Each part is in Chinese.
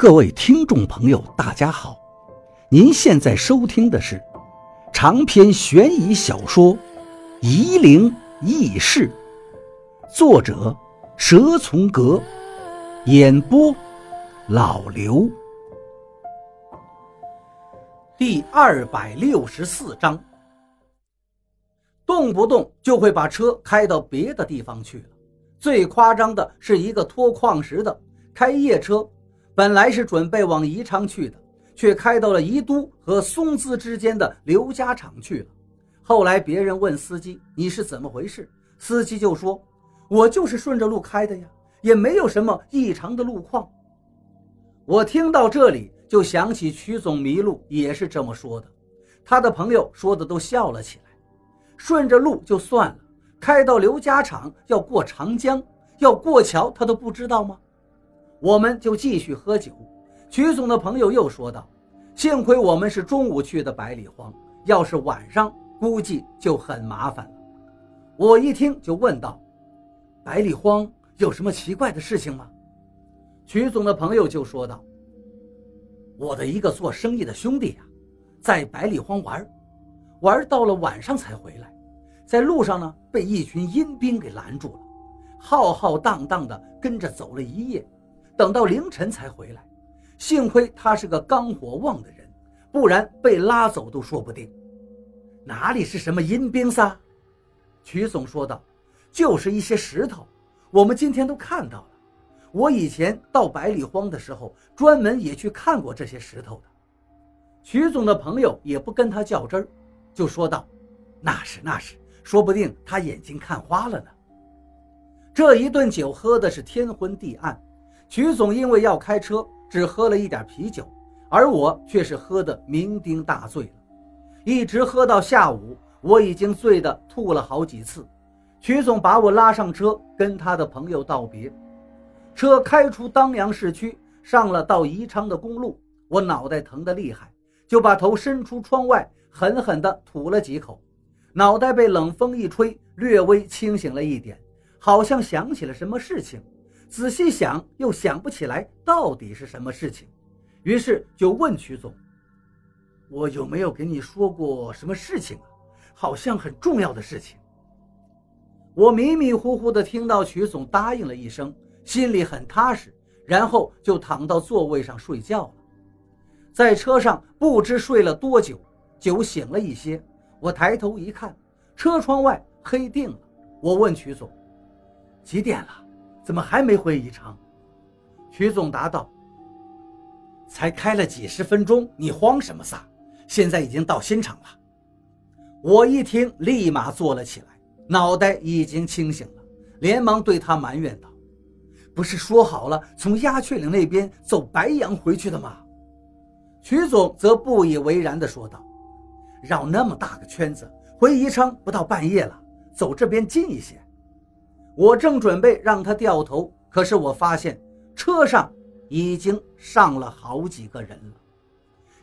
各位听众朋友，大家好！您现在收听的是长篇悬疑小说《夷陵轶事》，作者蛇从阁，演播老刘。第二百六十四章，动不动就会把车开到别的地方去了。最夸张的是一个拖矿石的开夜车。本来是准备往宜昌去的，却开到了宜都和松滋之间的刘家场去了。后来别人问司机：“你是怎么回事？”司机就说：“我就是顺着路开的呀，也没有什么异常的路况。”我听到这里就想起曲总迷路也是这么说的，他的朋友说的都笑了起来。顺着路就算了，开到刘家场要过长江，要过桥，他都不知道吗？我们就继续喝酒。曲总的朋友又说道：“幸亏我们是中午去的百里荒，要是晚上，估计就很麻烦了。”我一听就问道：“百里荒有什么奇怪的事情吗？”曲总的朋友就说道：“我的一个做生意的兄弟呀，在百里荒玩，玩到了晚上才回来，在路上呢被一群阴兵给拦住了，浩浩荡荡的跟着走了一夜。”等到凌晨才回来，幸亏他是个肝火旺的人，不然被拉走都说不定。哪里是什么阴兵撒？曲总说道：“就是一些石头，我们今天都看到了。我以前到百里荒的时候，专门也去看过这些石头的。”曲总的朋友也不跟他较真儿，就说道：“那是那是，说不定他眼睛看花了呢。”这一顿酒喝的是天昏地暗。曲总因为要开车，只喝了一点啤酒，而我却是喝得酩酊大醉了，一直喝到下午，我已经醉得吐了好几次。曲总把我拉上车，跟他的朋友道别。车开出当阳市区，上了到宜昌的公路，我脑袋疼得厉害，就把头伸出窗外，狠狠地吐了几口。脑袋被冷风一吹，略微清醒了一点，好像想起了什么事情。仔细想，又想不起来到底是什么事情，于是就问曲总：“我有没有给你说过什么事情啊？好像很重要的事情。”我迷迷糊糊地听到曲总答应了一声，心里很踏实，然后就躺到座位上睡觉了。在车上不知睡了多久，酒醒了一些，我抬头一看，车窗外黑定了。我问曲总：“几点了？”怎么还没回宜昌？徐总答道：“才开了几十分钟，你慌什么撒？现在已经到新城了。”我一听，立马坐了起来，脑袋已经清醒了，连忙对他埋怨道：“不是说好了从鸦雀岭那边走白杨回去的吗？”徐总则不以为然地说道：“绕那么大个圈子，回宜昌不到半夜了，走这边近一些。”我正准备让他掉头，可是我发现车上已经上了好几个人了。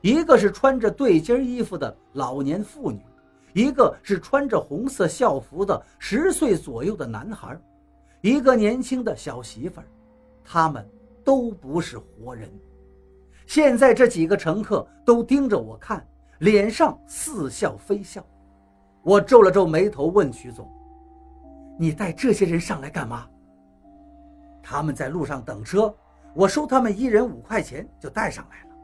一个是穿着对襟衣服的老年妇女，一个是穿着红色校服的十岁左右的男孩，一个年轻的小媳妇儿。他们都不是活人。现在这几个乘客都盯着我看，脸上似笑非笑。我皱了皱眉头，问曲总。你带这些人上来干嘛？他们在路上等车，我收他们一人五块钱就带上来了。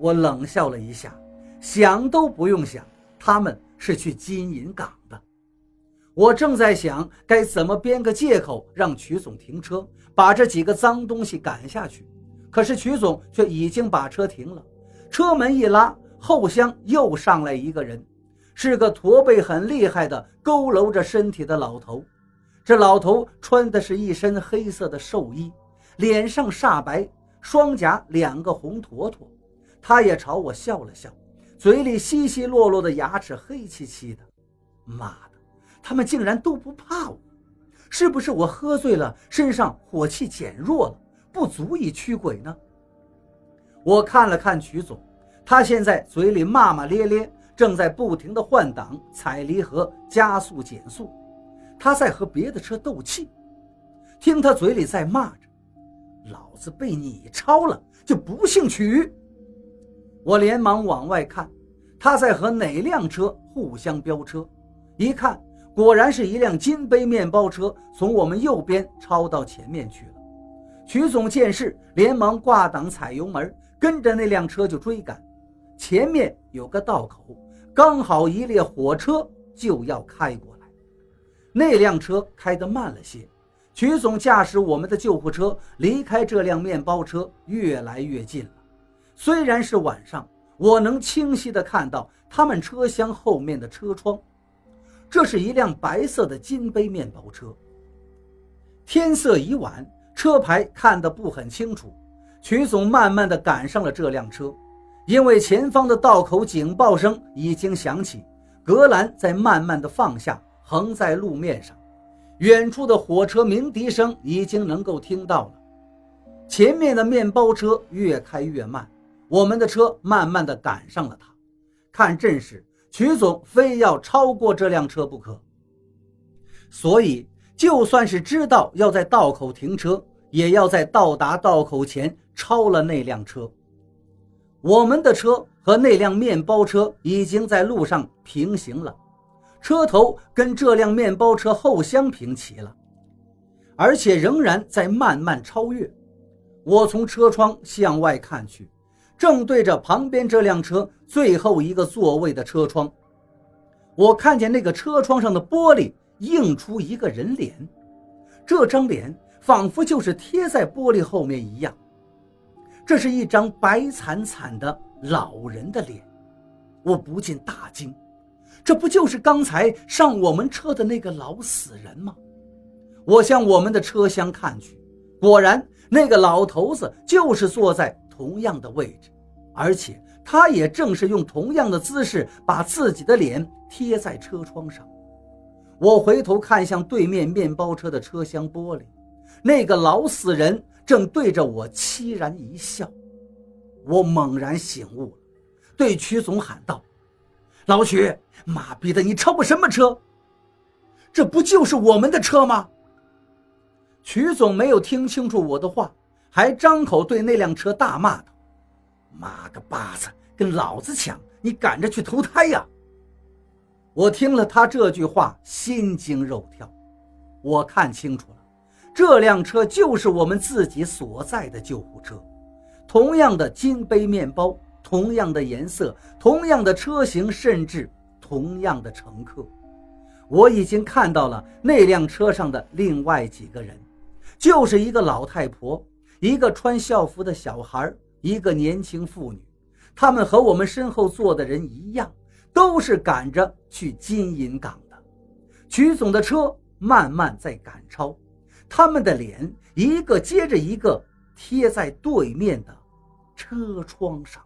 我冷笑了一下，想都不用想，他们是去金银港的。我正在想该怎么编个借口让曲总停车，把这几个脏东西赶下去，可是曲总却已经把车停了，车门一拉，后厢又上来一个人。是个驼背很厉害的、佝偻着身体的老头。这老头穿的是一身黑色的寿衣，脸上煞白，双颊两个红坨坨。他也朝我笑了笑，嘴里稀稀落落的牙齿黑漆漆的。妈的，他们竟然都不怕我！是不是我喝醉了，身上火气减弱了，不足以驱鬼呢？我看了看曲总，他现在嘴里骂骂咧咧。正在不停地换挡、踩离合、加速、减速，他在和别的车斗气。听他嘴里在骂着：“老子被你超了，就不姓曲。我连忙往外看，他在和哪辆车互相飙车？一看，果然是一辆金杯面包车从我们右边超到前面去了。曲总见势，连忙挂挡踩油门，跟着那辆车就追赶。前面有个道口，刚好一列火车就要开过来。那辆车开得慢了些，曲总驾驶我们的救护车离开这辆面包车越来越近了。虽然是晚上，我能清晰地看到他们车厢后面的车窗。这是一辆白色的金杯面包车。天色已晚，车牌看得不很清楚。曲总慢慢地赶上了这辆车，因为前方的道口警报声已经响起，格兰在慢慢的放下，横在路面上。远处的火车鸣笛声已经能够听到了。前面的面包车越开越慢。我们的车慢慢的赶上了他，看阵势，曲总非要超过这辆车不可。所以，就算是知道要在道口停车，也要在到达道口前超了那辆车。我们的车和那辆面包车已经在路上平行了，车头跟这辆面包车后相平齐了，而且仍然在慢慢超越。我从车窗向外看去。正对着旁边这辆车最后一个座位的车窗，我看见那个车窗上的玻璃映出一个人脸，这张脸仿佛就是贴在玻璃后面一样。这是一张白惨惨的老人的脸，我不禁大惊，这不就是刚才上我们车的那个老死人吗？我向我们的车厢看去，果然那个老头子就是坐在。同样的位置，而且他也正是用同样的姿势把自己的脸贴在车窗上。我回头看向对面面包车的车厢玻璃，那个老死人正对着我凄然一笑。我猛然醒悟，对曲总喊道：“老曲，妈逼的，你超什么车？这不就是我们的车吗？”曲总没有听清楚我的话。还张口对那辆车大骂道：“妈个巴子，跟老子抢！你赶着去投胎呀！”我听了他这句话，心惊肉跳。我看清楚了，这辆车就是我们自己所在的救护车，同样的金杯面包，同样的颜色，同样的车型，甚至同样的乘客。我已经看到了那辆车上的另外几个人，就是一个老太婆。一个穿校服的小孩，一个年轻妇女，他们和我们身后坐的人一样，都是赶着去金银港的。曲总的车慢慢在赶超，他们的脸一个接着一个贴在对面的车窗上。